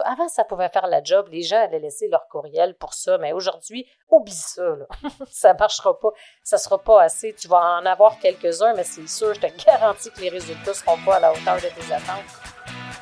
Avant, ça pouvait faire la job. Les gens allaient laisser leur courriel pour ça. Mais aujourd'hui, oublie ça. Ça marchera pas. Ça sera pas assez. Tu vas en avoir quelques-uns, mais c'est sûr, je te garantis que les résultats seront pas à la hauteur de tes attentes.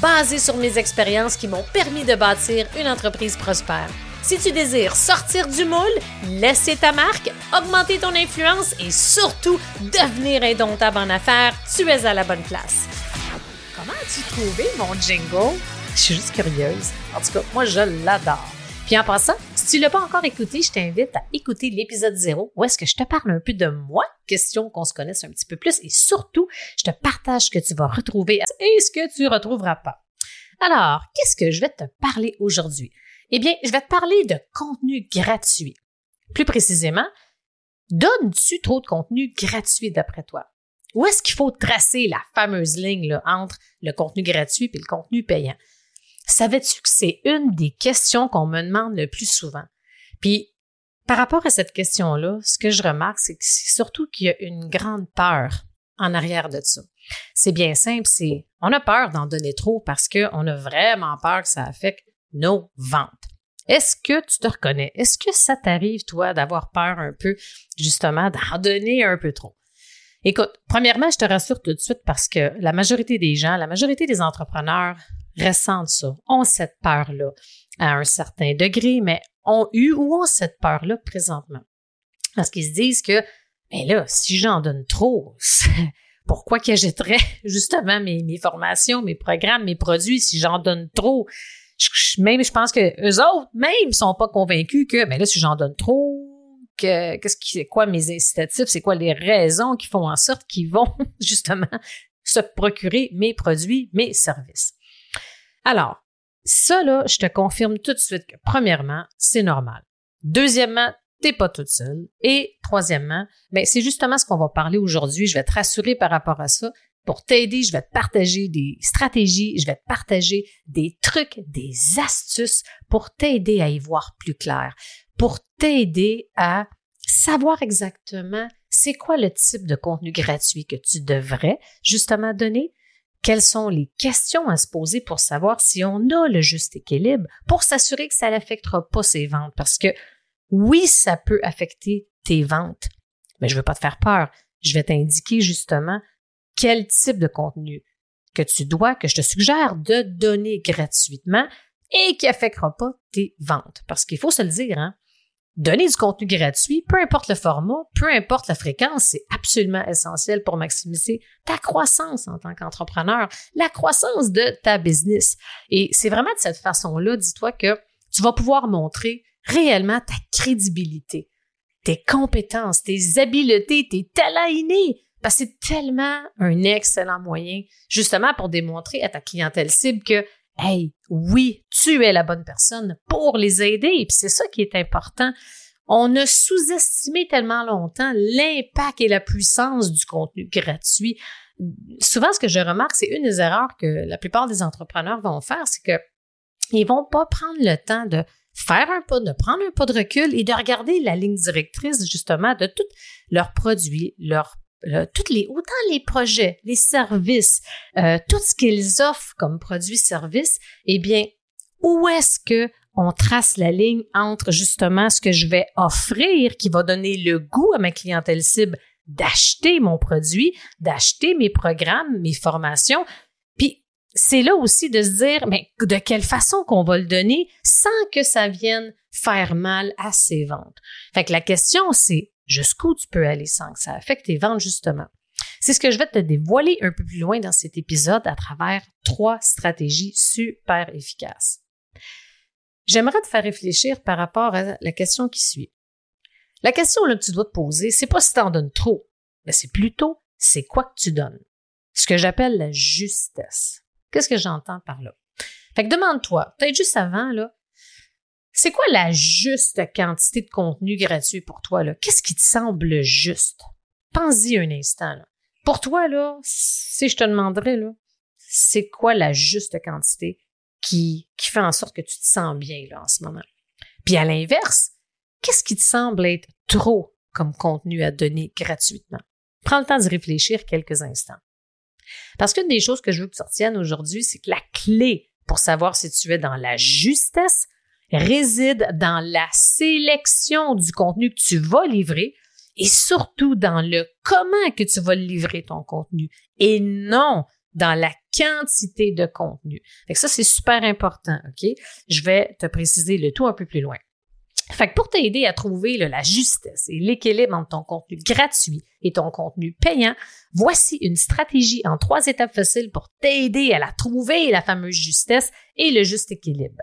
basées sur mes expériences qui m'ont permis de bâtir une entreprise prospère. Si tu désires sortir du moule, laisser ta marque, augmenter ton influence et surtout devenir indomptable en affaires, tu es à la bonne place. Comment as-tu trouvé mon jingle? Je suis juste curieuse. En tout cas, moi, je l'adore. Puis en passant, tu l'as pas encore écouté, je t'invite à écouter l'épisode 0 où est-ce que je te parle un peu de moi, question qu'on se connaisse un petit peu plus et surtout, je te partage ce que tu vas retrouver et ce que tu retrouveras pas. Alors, qu'est-ce que je vais te parler aujourd'hui? Eh bien, je vais te parler de contenu gratuit. Plus précisément, donnes-tu trop de contenu gratuit d'après toi? Où est-ce qu'il faut tracer la fameuse ligne entre le contenu gratuit et le contenu payant? Savais-tu que c'est une des questions qu'on me demande le plus souvent? Puis, par rapport à cette question-là, ce que je remarque, c'est que c'est surtout qu'il y a une grande peur en arrière de ça. C'est bien simple, c'est on a peur d'en donner trop parce qu'on a vraiment peur que ça affecte nos ventes. Est-ce que tu te reconnais? Est-ce que ça t'arrive, toi, d'avoir peur un peu, justement, d'en donner un peu trop? Écoute, premièrement, je te rassure tout de suite parce que la majorité des gens, la majorité des entrepreneurs ressentent ça, ont cette peur-là à un certain degré, mais ont eu ou ont cette peur-là présentement. Parce qu'ils se disent que, mais là, si j'en donne trop, pourquoi que justement mes, formations, mes programmes, mes produits si j'en donne trop? même je pense que eux autres même sont pas convaincus que mais là si j'en donne trop que qu'est-ce qui c'est quoi mes incitatifs, c'est quoi les raisons qui font en sorte qu'ils vont justement se procurer mes produits, mes services. Alors, ça là, je te confirme tout de suite que premièrement, c'est normal. Deuxièmement, t'es pas toute seule. Et troisièmement, ben, c'est justement ce qu'on va parler aujourd'hui. Je vais te rassurer par rapport à ça. Pour t'aider, je vais te partager des stratégies, je vais te partager des trucs, des astuces pour t'aider à y voir plus clair, pour t'aider à savoir exactement c'est quoi le type de contenu gratuit que tu devrais justement donner, quelles sont les questions à se poser pour savoir si on a le juste équilibre, pour s'assurer que ça n'affectera pas ses ventes? Parce que oui, ça peut affecter tes ventes, mais je ne veux pas te faire peur. Je vais t'indiquer justement quel type de contenu que tu dois, que je te suggère de donner gratuitement et qui affectera pas tes ventes. Parce qu'il faut se le dire, hein, donner du contenu gratuit, peu importe le format, peu importe la fréquence, c'est absolument essentiel pour maximiser ta croissance en tant qu'entrepreneur, la croissance de ta business. Et c'est vraiment de cette façon-là, dis-toi que tu vas pouvoir montrer réellement ta crédibilité, tes compétences, tes habiletés, tes talents innés, parce que c'est tellement un excellent moyen, justement, pour démontrer à ta clientèle cible que, hey, oui, tu es la bonne personne pour les aider. Et puis c'est ça qui est important. On a sous-estimé tellement longtemps l'impact et la puissance du contenu gratuit. Souvent, ce que je remarque, c'est une des erreurs que la plupart des entrepreneurs vont faire, c'est que ils vont pas prendre le temps de faire un pas, de prendre un pas de recul et de regarder la ligne directrice justement de tous leurs produits, leurs toutes les, autant les projets, les services, euh, tout ce qu'ils offrent comme produits-services, eh bien, où est-ce que on trace la ligne entre justement ce que je vais offrir qui va donner le goût à ma clientèle cible d'acheter mon produit, d'acheter mes programmes, mes formations? Puis c'est là aussi de se dire, mais de quelle façon qu'on va le donner sans que ça vienne faire mal à ses ventes? Fait que la question, c'est jusqu'où tu peux aller sans que ça affecte tes ventes, justement. C'est ce que je vais te dévoiler un peu plus loin dans cet épisode à travers trois stratégies super efficaces. J'aimerais te faire réfléchir par rapport à la question qui suit. La question que tu dois te poser, c'est pas si tu en donnes trop, mais c'est plutôt c'est quoi que tu donnes? Ce que j'appelle la justesse. Qu'est-ce que j'entends par là? Fait que demande-toi, peut-être juste avant, là, c'est quoi la juste quantité de contenu gratuit pour toi? Qu'est-ce qui te semble juste? Pense-y un instant. Pour toi, là, si je te demanderais, c'est quoi la juste quantité qui, qui fait en sorte que tu te sens bien là, en ce moment? Puis à l'inverse, qu'est-ce qui te semble être trop comme contenu à donner gratuitement? Prends le temps de réfléchir quelques instants. Parce qu'une des choses que je veux que tu retiennes aujourd'hui, c'est que la clé pour savoir si tu es dans la justesse réside dans la sélection du contenu que tu vas livrer et surtout dans le comment que tu vas livrer ton contenu et non dans la quantité de contenu. Fait ça, c'est super important, OK? Je vais te préciser le tout un peu plus loin. Fait que pour t'aider à trouver la justesse et l'équilibre entre ton contenu gratuit et ton contenu payant, voici une stratégie en trois étapes faciles pour t'aider à la trouver, la fameuse justesse et le juste équilibre.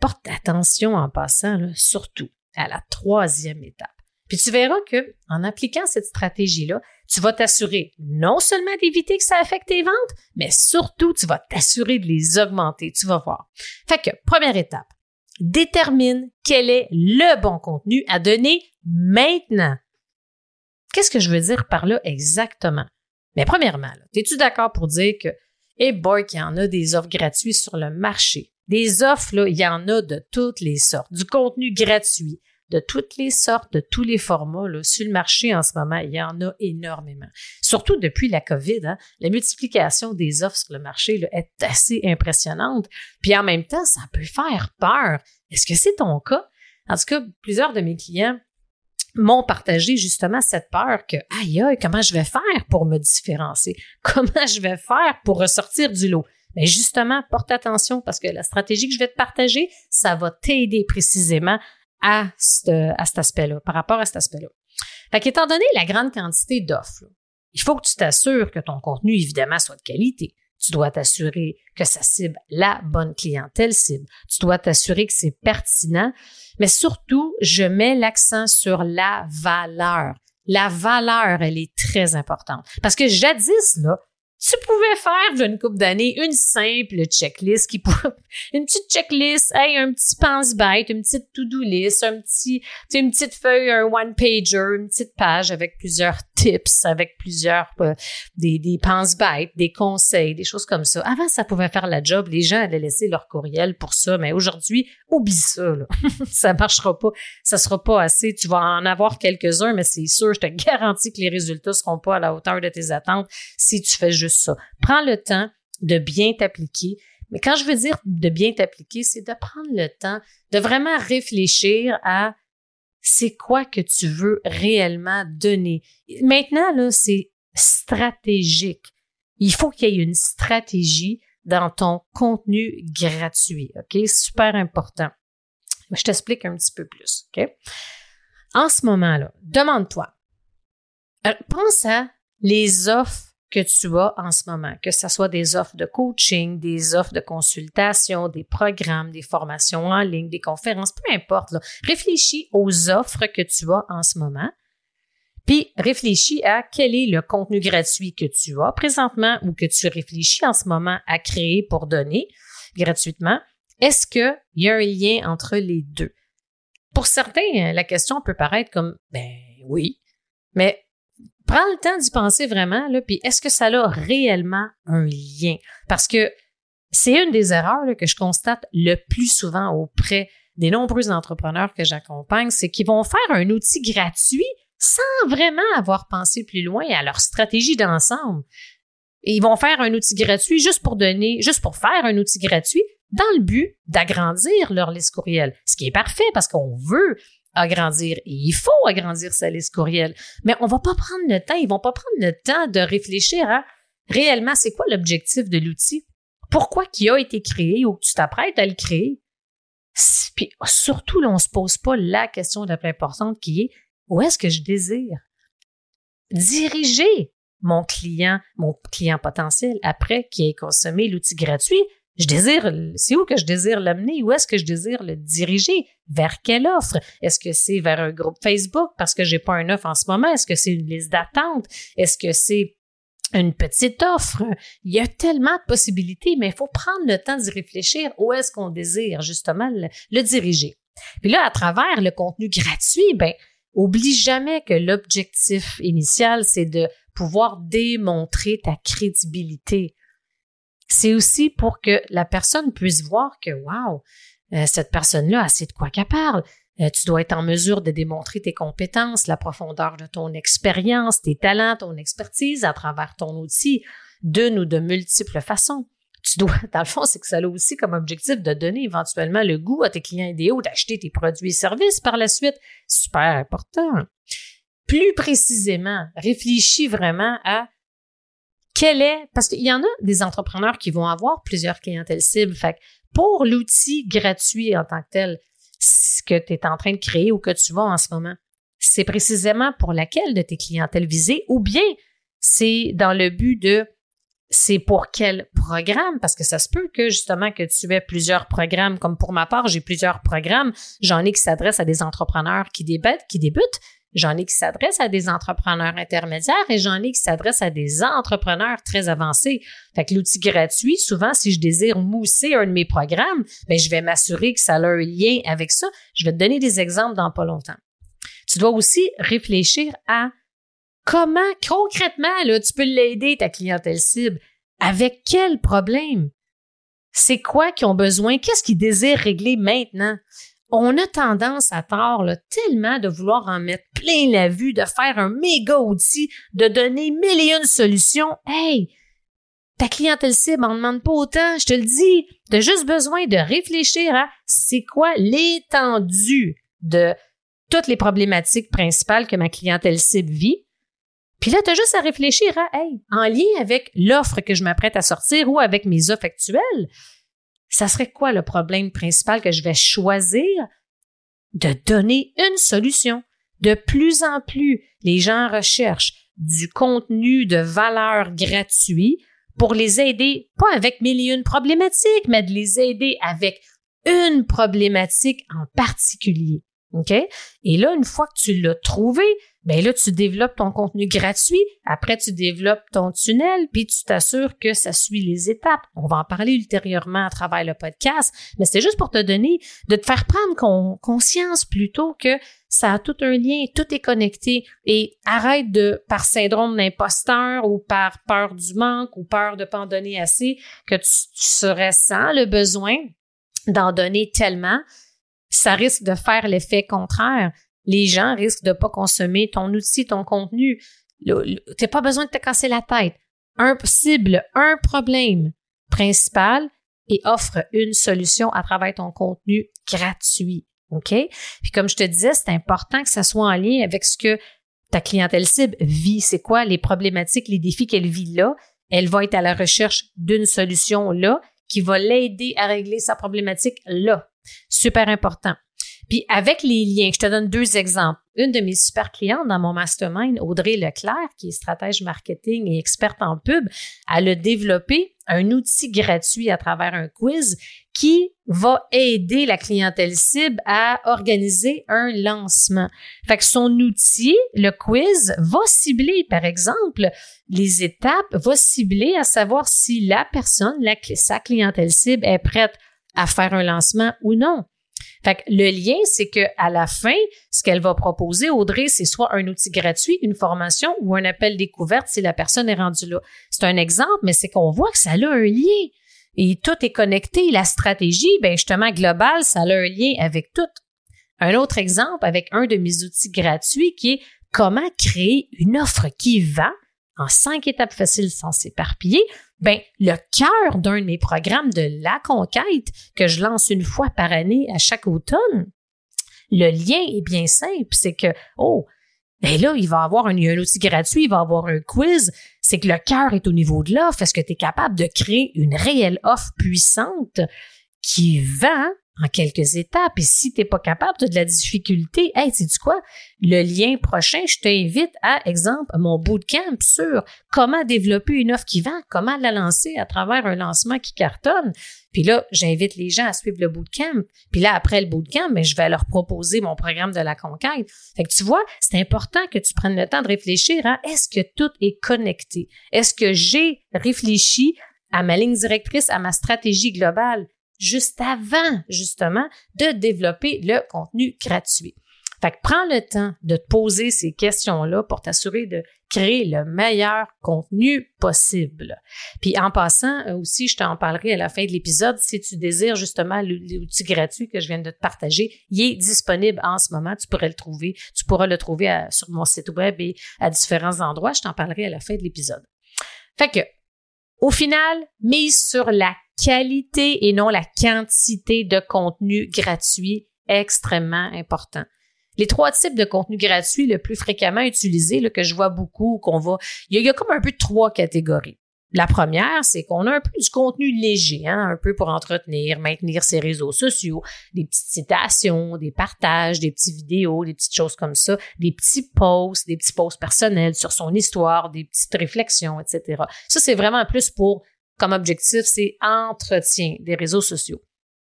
Porte attention en passant, surtout à la troisième étape. Puis tu verras que en appliquant cette stratégie-là, tu vas t'assurer non seulement d'éviter que ça affecte tes ventes, mais surtout tu vas t'assurer de les augmenter. Tu vas voir. Fait que première étape, détermine quel est le bon contenu à donner maintenant. Qu'est-ce que je veux dire par là exactement? Mais premièrement, es-tu d'accord pour dire que, hey boy, qu'il y en a des offres gratuites sur le marché? Des offres, là, il y en a de toutes les sortes. Du contenu gratuit, de toutes les sortes, de tous les formats. Là, sur le marché en ce moment, il y en a énormément. Surtout depuis la COVID, hein, la multiplication des offres sur le marché là, est assez impressionnante. Puis en même temps, ça peut faire peur. Est-ce que c'est ton cas? En tout cas, plusieurs de mes clients m'ont partagé justement cette peur que, aïe, aïe, comment je vais faire pour me différencier? Comment je vais faire pour ressortir du lot? Mais justement, porte attention parce que la stratégie que je vais te partager, ça va t'aider précisément à, à cet aspect-là, par rapport à cet aspect-là. Fait qu'étant donné la grande quantité d'offres, il faut que tu t'assures que ton contenu, évidemment, soit de qualité. Tu dois t'assurer que ça cible la bonne clientèle cible. Tu dois t'assurer que c'est pertinent. Mais surtout, je mets l'accent sur la valeur. La valeur, elle est très importante. Parce que jadis, là, tu pouvais faire d'une couple d'années une simple checklist qui une petite checklist, hey, un petit pense-bête, une petite to-do list, un petit, une petite feuille, un one-pager, une petite page avec plusieurs tips, avec plusieurs, euh, des, des pense-bêtes, des conseils, des choses comme ça. Avant, ça pouvait faire la job. Les gens allaient laisser leur courriel pour ça, mais aujourd'hui, oublie ça, là. ça marchera pas. Ça sera pas assez. Tu vas en avoir quelques-uns, mais c'est sûr, je te garantis que les résultats seront pas à la hauteur de tes attentes si tu fais juste ça. Prends le temps de bien t'appliquer. Mais quand je veux dire de bien t'appliquer, c'est de prendre le temps de vraiment réfléchir à c'est quoi que tu veux réellement donner. Maintenant, là, c'est stratégique. Il faut qu'il y ait une stratégie dans ton contenu gratuit. OK? Super important. Je t'explique un petit peu plus. OK? En ce moment-là, demande-toi, euh, pense à les offres que tu as en ce moment, que ce soit des offres de coaching, des offres de consultation, des programmes, des formations en ligne, des conférences, peu importe. Réfléchis aux offres que tu as en ce moment, puis réfléchis à quel est le contenu gratuit que tu as présentement ou que tu réfléchis en ce moment à créer pour donner gratuitement. Est-ce qu'il y a un lien entre les deux? Pour certains, la question peut paraître comme, ben oui, mais prends le temps d'y penser vraiment, là, puis est-ce que ça a réellement un lien? Parce que c'est une des erreurs que je constate le plus souvent auprès des nombreux entrepreneurs que j'accompagne, c'est qu'ils vont faire un outil gratuit sans vraiment avoir pensé plus loin à leur stratégie d'ensemble. Ils vont faire un outil gratuit juste pour donner, juste pour faire un outil gratuit dans le but d'agrandir leur liste courriel. Ce qui est parfait parce qu'on veut agrandir. Et il faut agrandir sa liste courriel. Mais on va pas prendre le temps, ils vont pas prendre le temps de réfléchir à réellement c'est quoi l'objectif de l'outil? Pourquoi qui a été créé ou que tu t'apprêtes à le créer? Puis surtout, là, on se pose pas la question la plus importante qui est où est-ce que je désire diriger mon client, mon client potentiel après qui ait consommé l'outil gratuit je désire, c'est où que je désire l'amener? Où est-ce que je désire le diriger? Vers quelle offre? Est-ce que c'est vers un groupe Facebook parce que j'ai pas un offre en ce moment? Est-ce que c'est une liste d'attente? Est-ce que c'est une petite offre? Il y a tellement de possibilités, mais il faut prendre le temps d'y réfléchir. Où est-ce qu'on désire justement le, diriger? Puis là, à travers le contenu gratuit, ben, oublie jamais que l'objectif initial, c'est de pouvoir démontrer ta crédibilité. C'est aussi pour que la personne puisse voir que, wow, euh, cette personne-là a de quoi qu'elle parle. Euh, tu dois être en mesure de démontrer tes compétences, la profondeur de ton expérience, tes talents, ton expertise à travers ton outil d'une ou de multiples façons. Tu dois, dans le fond, c'est que ça a aussi comme objectif de donner éventuellement le goût à tes clients idéaux d'acheter tes produits et services par la suite. Super important. Plus précisément, réfléchis vraiment à quel est, parce qu'il y en a des entrepreneurs qui vont avoir plusieurs clientèles cibles. Fait pour l'outil gratuit en tant que tel, ce que tu es en train de créer ou que tu vas en ce moment, c'est précisément pour laquelle de tes clientèles visées ou bien c'est dans le but de c'est pour quel programme? Parce que ça se peut que justement que tu aies plusieurs programmes. Comme pour ma part, j'ai plusieurs programmes. J'en ai qui s'adressent à des entrepreneurs qui débutent, qui débutent. J'en ai qui s'adressent à des entrepreneurs intermédiaires et j'en ai qui s'adressent à des entrepreneurs très avancés. Fait que l'outil gratuit, souvent, si je désire mousser un de mes programmes, ben, je vais m'assurer que ça a un lien avec ça. Je vais te donner des exemples dans pas longtemps. Tu dois aussi réfléchir à comment concrètement là, tu peux l'aider, ta clientèle cible. Avec quel problème? C'est quoi qu'ils ont besoin? Qu'est-ce qu'ils désirent régler maintenant? On a tendance à tort tellement de vouloir en mettre plein la vue, de faire un méga outil, de donner mille et une solutions. Hey, ta clientèle cible en demande pas autant, je te le dis. Tu as juste besoin de réfléchir à c'est quoi l'étendue de toutes les problématiques principales que ma clientèle cible vit. Puis là, tu as juste à réfléchir à, hey, en lien avec l'offre que je m'apprête à sortir ou avec mes offres actuelles, ça serait quoi le problème principal que je vais choisir? De donner une solution. De plus en plus, les gens recherchent du contenu de valeur gratuit pour les aider, pas avec mille et une problématiques, mais de les aider avec une problématique en particulier. OK? Et là, une fois que tu l'as trouvé, ben là, tu développes ton contenu gratuit. Après, tu développes ton tunnel, puis tu t'assures que ça suit les étapes. On va en parler ultérieurement à travers le podcast, mais c'est juste pour te donner, de te faire prendre conscience plutôt que ça a tout un lien, tout est connecté et arrête de, par syndrome d'imposteur ou par peur du manque ou peur de pas en donner assez, que tu, tu serais sans le besoin d'en donner tellement ça risque de faire l'effet contraire. Les gens risquent de pas consommer ton outil, ton contenu. Tu n'as pas besoin de te casser la tête. Un cible, un problème principal et offre une solution à travers ton contenu gratuit. OK? Puis comme je te disais, c'est important que ça soit en lien avec ce que ta clientèle cible vit. C'est quoi les problématiques, les défis qu'elle vit là? Elle va être à la recherche d'une solution là qui va l'aider à régler sa problématique là. Super important. Puis avec les liens, je te donne deux exemples. Une de mes super clientes dans mon mastermind, Audrey Leclerc, qui est stratège marketing et experte en pub, elle a développé un outil gratuit à travers un quiz qui va aider la clientèle cible à organiser un lancement. Fait que son outil, le quiz, va cibler, par exemple, les étapes, va cibler à savoir si la personne, sa clientèle cible est prête à faire un lancement ou non. Fait que le lien, c'est que à la fin, ce qu'elle va proposer, Audrey, c'est soit un outil gratuit, une formation ou un appel découverte si la personne est rendue là. C'est un exemple, mais c'est qu'on voit que ça a un lien. Et tout est connecté. La stratégie, ben justement, globale, ça a un lien avec tout. Un autre exemple avec un de mes outils gratuits qui est comment créer une offre qui vend en cinq étapes faciles sans s'éparpiller ben, le cœur d'un de mes programmes de la conquête que je lance une fois par année à chaque automne, le lien est bien simple. C'est que, oh, ben là, il va avoir un, un outil gratuit, il va avoir un quiz. C'est que le cœur est au niveau de l'offre. Est-ce que tu es capable de créer une réelle offre puissante qui vend en quelques étapes. Et si tu n'es pas capable, tu as de la difficulté, hey, sais du quoi? Le lien prochain, je t'invite à, exemple, mon bootcamp sur comment développer une offre qui vend, comment la lancer à travers un lancement qui cartonne. Puis là, j'invite les gens à suivre le bootcamp. Puis là, après le bootcamp, mais ben, je vais leur proposer mon programme de la conquête. Fait que tu vois, c'est important que tu prennes le temps de réfléchir à est-ce que tout est connecté? Est-ce que j'ai réfléchi à ma ligne directrice, à ma stratégie globale? Juste avant, justement, de développer le contenu gratuit. Fait que prends le temps de te poser ces questions-là pour t'assurer de créer le meilleur contenu possible. Puis en passant euh, aussi, je t'en parlerai à la fin de l'épisode, si tu désires justement l'outil gratuit que je viens de te partager, il est disponible en ce moment, tu pourrais le trouver, tu pourras le trouver sur mon site web et à différents endroits, je t'en parlerai à la fin de l'épisode. Fait que au final, mise sur la qualité et non la quantité de contenu gratuit extrêmement important. Les trois types de contenu gratuit le plus fréquemment utilisés, que je vois beaucoup, qu'on va, il y, a, comme un peu trois catégories. La première, c'est qu'on a un peu du contenu léger, hein, un peu pour entretenir, maintenir ses réseaux sociaux, des petites citations, des partages, des petites vidéos, des petites choses comme ça, des petits posts, des petits posts personnels sur son histoire, des petites réflexions, etc. Ça, c'est vraiment plus pour, comme objectif, c'est entretien des réseaux sociaux.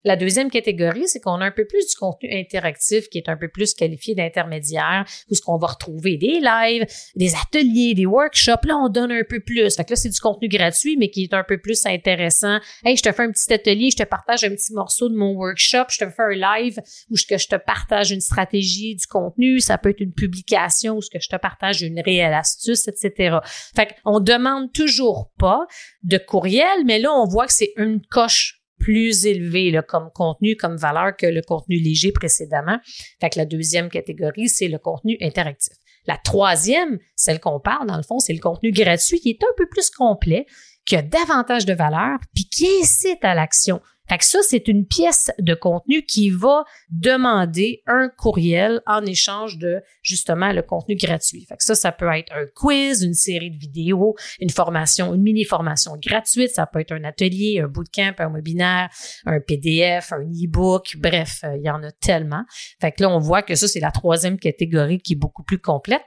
La deuxième catégorie, c'est qu'on a un peu plus du contenu interactif qui est un peu plus qualifié d'intermédiaire, où ce qu'on va retrouver des lives, des ateliers, des workshops. Là, on donne un peu plus. Fait que là, c'est du contenu gratuit, mais qui est un peu plus intéressant. Hey, je te fais un petit atelier, je te partage un petit morceau de mon workshop, je te fais un live où je, je te partage une stratégie du contenu. Ça peut être une publication où ce que je te partage une réelle astuce, etc. Fait qu'on demande toujours pas de courriel, mais là, on voit que c'est une coche plus élevé là, comme contenu, comme valeur que le contenu léger précédemment. Fait que la deuxième catégorie, c'est le contenu interactif. La troisième, celle qu'on parle, dans le fond, c'est le contenu gratuit qui est un peu plus complet, qui a davantage de valeur, puis qui incite à l'action. Fait que ça, c'est une pièce de contenu qui va demander un courriel en échange de justement le contenu gratuit. Fait que ça, ça peut être un quiz, une série de vidéos, une formation, une mini-formation gratuite. Ça peut être un atelier, un bootcamp, un webinaire, un PDF, un e-book. Bref, euh, il y en a tellement. Fait que là, on voit que ça, c'est la troisième catégorie qui est beaucoup plus complète.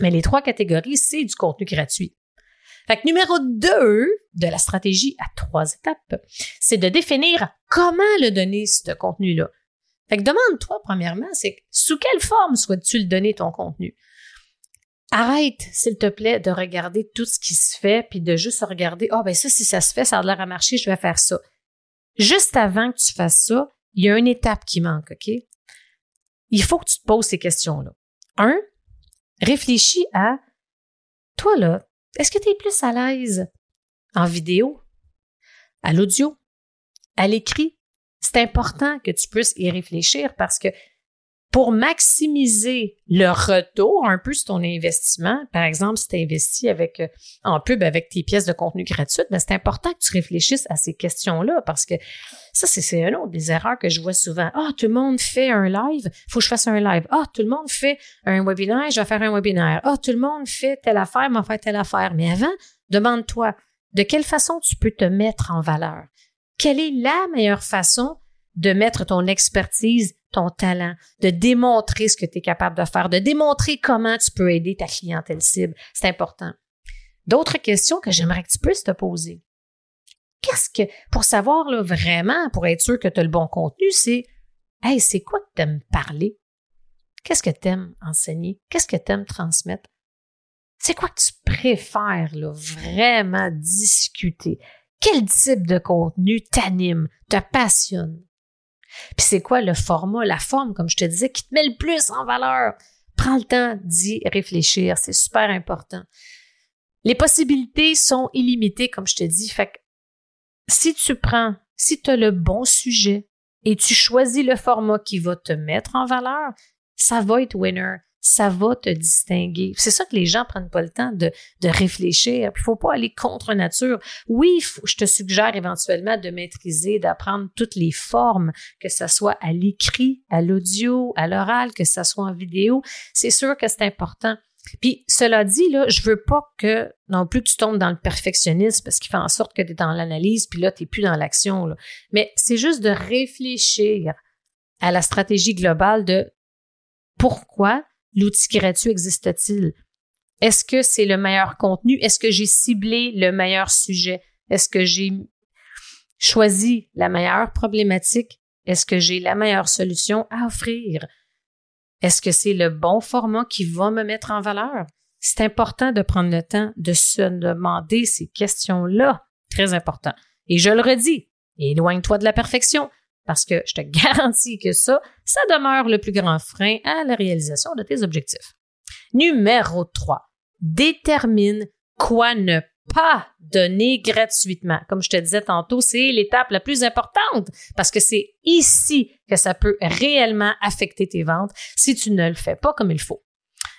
Mais les trois catégories, c'est du contenu gratuit. Fait que numéro 2 de la stratégie à trois étapes, c'est de définir comment le donner, ce contenu-là. Fait que demande-toi, premièrement, c'est sous quelle forme souhaites-tu le donner, ton contenu? Arrête, s'il te plaît, de regarder tout ce qui se fait, puis de juste regarder, ah, ben ça, si ça se fait, ça a l'air à marcher, je vais faire ça. Juste avant que tu fasses ça, il y a une étape qui manque, OK? Il faut que tu te poses ces questions-là. Un, réfléchis à, toi, là, est-ce que tu es plus à l'aise en vidéo, à l'audio, à l'écrit? C'est important que tu puisses y réfléchir parce que pour maximiser le retour un peu sur ton investissement, par exemple, si tu investis avec, euh, en pub avec tes pièces de contenu gratuites, ben c'est important que tu réfléchisses à ces questions-là parce que ça, c'est une autre des erreurs que je vois souvent. Ah, tout le monde fait un live, faut que je fasse un live. Ah, tout le monde fait un webinaire, je vais faire un webinaire. Ah, tout le monde fait telle affaire, m'en faire telle affaire. Mais avant, demande-toi, de quelle façon tu peux te mettre en valeur? Quelle est la meilleure façon de mettre ton expertise ton talent, de démontrer ce que tu es capable de faire, de démontrer comment tu peux aider ta clientèle cible. C'est important. D'autres questions que j'aimerais que tu puisses te poser. Qu'est-ce que, pour savoir là, vraiment, pour être sûr que tu as le bon contenu, c'est, hey, c'est quoi que tu aimes parler? Qu'est-ce que tu aimes enseigner? Qu'est-ce que tu aimes transmettre? C'est quoi que tu préfères là, vraiment discuter? Quel type de contenu t'anime, te passionne? Puis c'est quoi le format, la forme, comme je te disais, qui te met le plus en valeur? Prends le temps d'y réfléchir, c'est super important. Les possibilités sont illimitées, comme je te dis. Fait que si tu prends, si tu as le bon sujet et tu choisis le format qui va te mettre en valeur, ça va être winner ça va te distinguer. C'est ça que les gens prennent pas le temps de, de réfléchir. Il faut pas aller contre nature. Oui, je te suggère éventuellement de maîtriser, d'apprendre toutes les formes, que ce soit à l'écrit, à l'audio, à l'oral, que ce soit en vidéo. C'est sûr que c'est important. Puis cela dit, là, je veux pas que non plus tu tombes dans le perfectionnisme parce qu'il fait en sorte que tu es dans l'analyse, puis là, tu n'es plus dans l'action. Mais c'est juste de réfléchir à la stratégie globale de pourquoi l'outil gratuit existe-t-il? Est-ce que c'est le meilleur contenu? Est-ce que j'ai ciblé le meilleur sujet? Est-ce que j'ai choisi la meilleure problématique? Est-ce que j'ai la meilleure solution à offrir? Est-ce que c'est le bon format qui va me mettre en valeur? C'est important de prendre le temps de se demander ces questions-là. Très important. Et je le redis, éloigne-toi de la perfection parce que je te garantis que ça, ça demeure le plus grand frein à la réalisation de tes objectifs. Numéro 3. Détermine quoi ne pas donner gratuitement. Comme je te disais tantôt, c'est l'étape la plus importante parce que c'est ici que ça peut réellement affecter tes ventes si tu ne le fais pas comme il faut.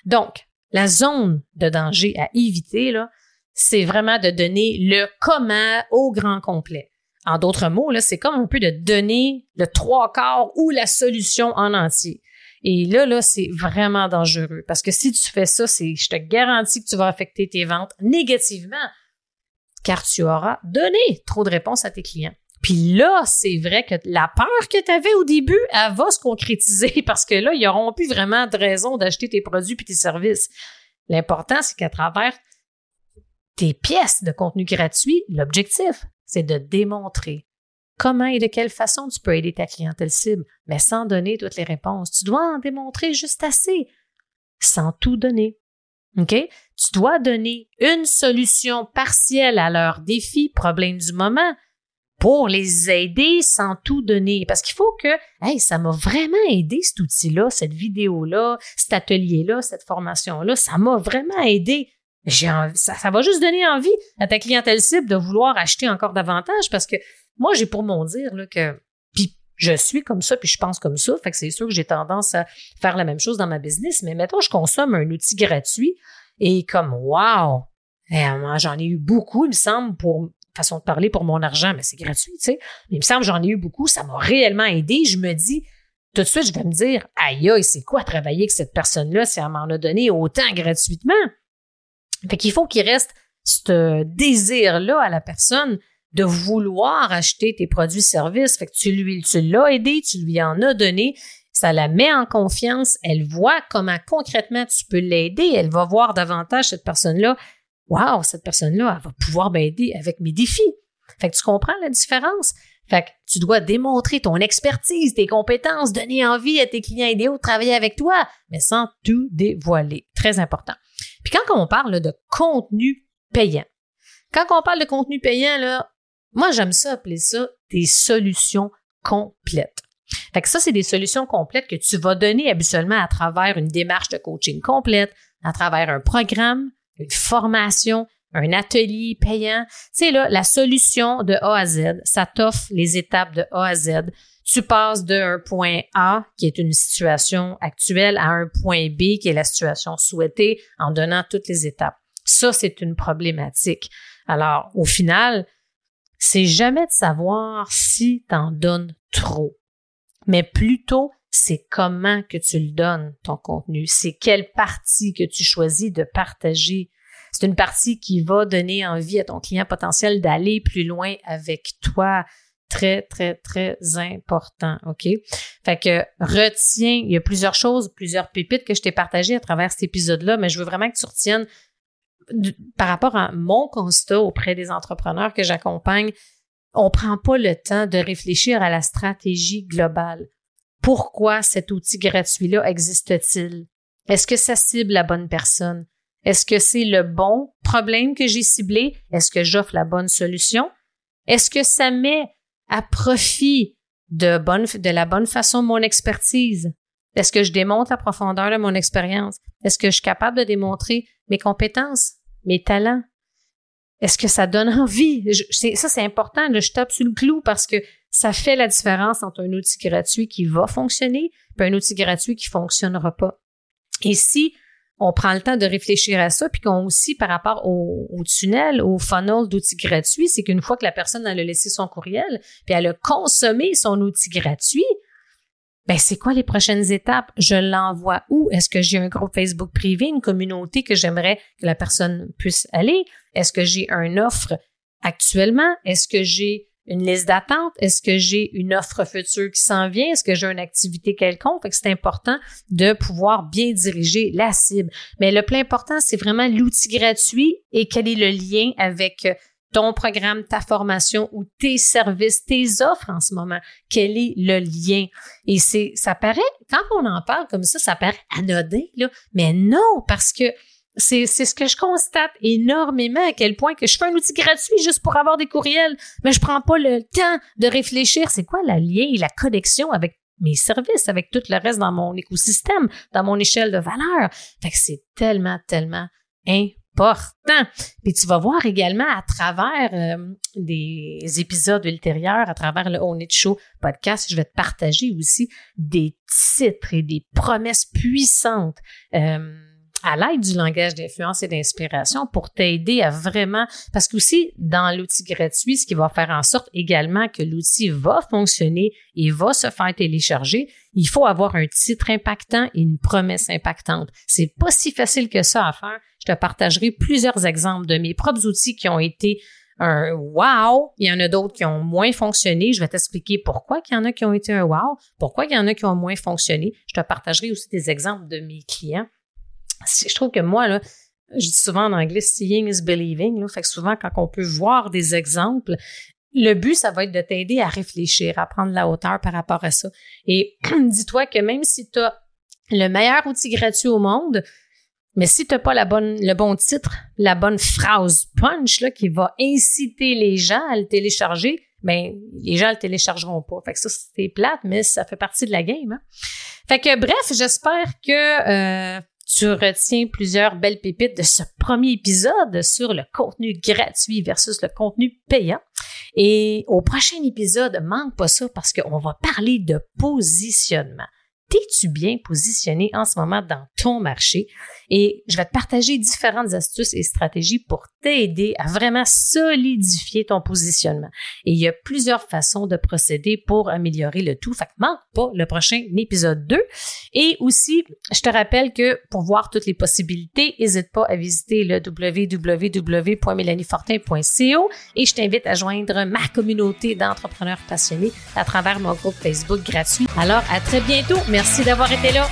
Donc, la zone de danger à éviter, là, c'est vraiment de donner le comment au grand complet. En d'autres mots, là, c'est comme un peu de donner le trois quarts ou la solution en entier. Et là, c'est vraiment dangereux parce que si tu fais ça, c'est, je te garantis que tu vas affecter tes ventes négativement car tu auras donné trop de réponses à tes clients. Puis là, c'est vrai que la peur que tu avais au début, elle va se concrétiser parce que là, ils n'auront plus vraiment de raison d'acheter tes produits puis tes services. L'important, c'est qu'à travers tes pièces de contenu gratuit, l'objectif, c'est de démontrer comment et de quelle façon tu peux aider ta clientèle cible, mais sans donner toutes les réponses. Tu dois en démontrer juste assez, sans tout donner. OK? Tu dois donner une solution partielle à leurs défis, problèmes du moment pour les aider sans tout donner. Parce qu'il faut que, hey, ça m'a vraiment aidé cet outil-là, cette vidéo-là, cet atelier-là, cette formation-là, ça m'a vraiment aidé. J'ai ça, ça va juste donner envie à ta clientèle cible de vouloir acheter encore davantage parce que moi, j'ai pour mon dire là, que puis je suis comme ça, puis je pense comme ça. Fait que c'est sûr que j'ai tendance à faire la même chose dans ma business. Mais mettons, je consomme un outil gratuit et comme wow, eh, j'en ai eu beaucoup, il me semble, pour façon de parler pour mon argent, mais c'est gratuit, tu sais. Il me semble j'en ai eu beaucoup, ça m'a réellement aidé. Je me dis, tout de suite, je vais me dire, aïe, aïe, c'est quoi travailler avec cette personne-là si elle m'en a donné autant gratuitement? Fait qu'il faut qu'il reste ce désir-là à la personne de vouloir acheter tes produits-services. Fait que tu lui, tu l'as aidé, tu lui en as donné. Ça la met en confiance. Elle voit comment concrètement tu peux l'aider. Elle va voir davantage cette personne-là. Wow, cette personne-là, elle va pouvoir m'aider avec mes défis. Fait que tu comprends la différence? Fait que tu dois démontrer ton expertise, tes compétences, donner envie à tes clients idéaux de travailler avec toi, mais sans tout dévoiler. Très important. Puis quand on parle de contenu payant, quand on parle de contenu payant, là, moi, j'aime ça appeler ça des solutions complètes. Fait que ça, c'est des solutions complètes que tu vas donner habituellement à travers une démarche de coaching complète, à travers un programme, une formation, un atelier payant. Tu sais, là, la solution de A à Z, ça t'offre les étapes de A à Z. Tu passes d'un point A, qui est une situation actuelle, à un point B, qui est la situation souhaitée, en donnant toutes les étapes. Ça, c'est une problématique. Alors, au final, c'est jamais de savoir si tu en donnes trop, mais plutôt c'est comment que tu le donnes, ton contenu. C'est quelle partie que tu choisis de partager. C'est une partie qui va donner envie à ton client potentiel d'aller plus loin avec toi. Très, très, très important. OK? Fait que retiens, il y a plusieurs choses, plusieurs pépites que je t'ai partagées à travers cet épisode-là, mais je veux vraiment que tu retiennes par rapport à mon constat auprès des entrepreneurs que j'accompagne, on prend pas le temps de réfléchir à la stratégie globale. Pourquoi cet outil gratuit-là existe-t-il? Est-ce que ça cible la bonne personne? Est-ce que c'est le bon problème que j'ai ciblé? Est-ce que j'offre la bonne solution? Est-ce que ça met à profit de, la bonne façon mon expertise? Est-ce que je démontre la profondeur de mon expérience? Est-ce que je suis capable de démontrer mes compétences, mes talents? Est-ce que ça donne envie? ça, c'est important. je tape sur le clou parce que ça fait la différence entre un outil gratuit qui va fonctionner et un outil gratuit qui fonctionnera pas. Et si on prend le temps de réfléchir à ça, puis qu'on aussi, par rapport au, tunnel, au funnel d'outils gratuits, c'est qu'une fois que la personne a laissé son courriel, puis elle a consommé son outil gratuit, ben c'est quoi les prochaines étapes? Je l'envoie où? Est-ce que j'ai un groupe Facebook privé, une communauté que j'aimerais que la personne puisse aller? Est-ce que j'ai une offre actuellement? Est-ce que j'ai une liste d'attente? Est-ce que j'ai une offre future qui s'en vient? Est-ce que j'ai une activité quelconque? C'est important de pouvoir bien diriger la cible. Mais le plus important, c'est vraiment l'outil gratuit et quel est le lien avec ton programme, ta formation ou tes services, tes offres en ce moment. Quel est le lien? Et c'est, ça paraît, quand on en parle comme ça, ça paraît anodin, là, mais non, parce que c'est, c'est ce que je constate énormément à quel point que je fais un outil gratuit juste pour avoir des courriels, mais je prends pas le temps de réfléchir. C'est quoi la lien et la connexion avec mes services, avec tout le reste dans mon écosystème, dans mon échelle de valeur? Fait que c'est tellement, tellement important. Puis tu vas voir également à travers euh, des épisodes ultérieurs, à travers le On It Show podcast, je vais te partager aussi des titres et des promesses puissantes. Euh, à l'aide du langage d'influence et d'inspiration pour t'aider à vraiment, parce que aussi dans l'outil gratuit, ce qui va faire en sorte également que l'outil va fonctionner et va se faire télécharger, il faut avoir un titre impactant et une promesse impactante. C'est pas si facile que ça à faire. Je te partagerai plusieurs exemples de mes propres outils qui ont été un wow. Il y en a d'autres qui ont moins fonctionné. Je vais t'expliquer pourquoi il y en a qui ont été un wow, pourquoi il y en a qui ont moins fonctionné. Je te partagerai aussi des exemples de mes clients je trouve que moi, là, je dis souvent en anglais, seeing is believing. Là, fait que souvent, quand on peut voir des exemples, le but, ça va être de t'aider à réfléchir, à prendre la hauteur par rapport à ça. Et dis-toi que même si tu as le meilleur outil gratuit au monde, mais si tu n'as pas la bonne, le bon titre, la bonne phrase punch là, qui va inciter les gens à le télécharger, ben les gens le téléchargeront pas. Fait que ça, c'est plate, mais ça fait partie de la game. Hein? Fait que bref, j'espère que euh, tu retiens plusieurs belles pépites de ce premier épisode sur le contenu gratuit versus le contenu payant. Et au prochain épisode, manque pas ça parce qu'on va parler de positionnement. T'es-tu bien positionné en ce moment dans ton marché? Et je vais te partager différentes astuces et stratégies pour t'aider à vraiment solidifier ton positionnement. Et il y a plusieurs façons de procéder pour améliorer le tout. Fait que manque pas le prochain épisode 2. Et aussi, je te rappelle que pour voir toutes les possibilités, n'hésite pas à visiter le www.mélaniefortin.co et je t'invite à joindre ma communauté d'entrepreneurs passionnés à travers mon groupe Facebook gratuit. Alors, à très bientôt. Merci d'avoir été là.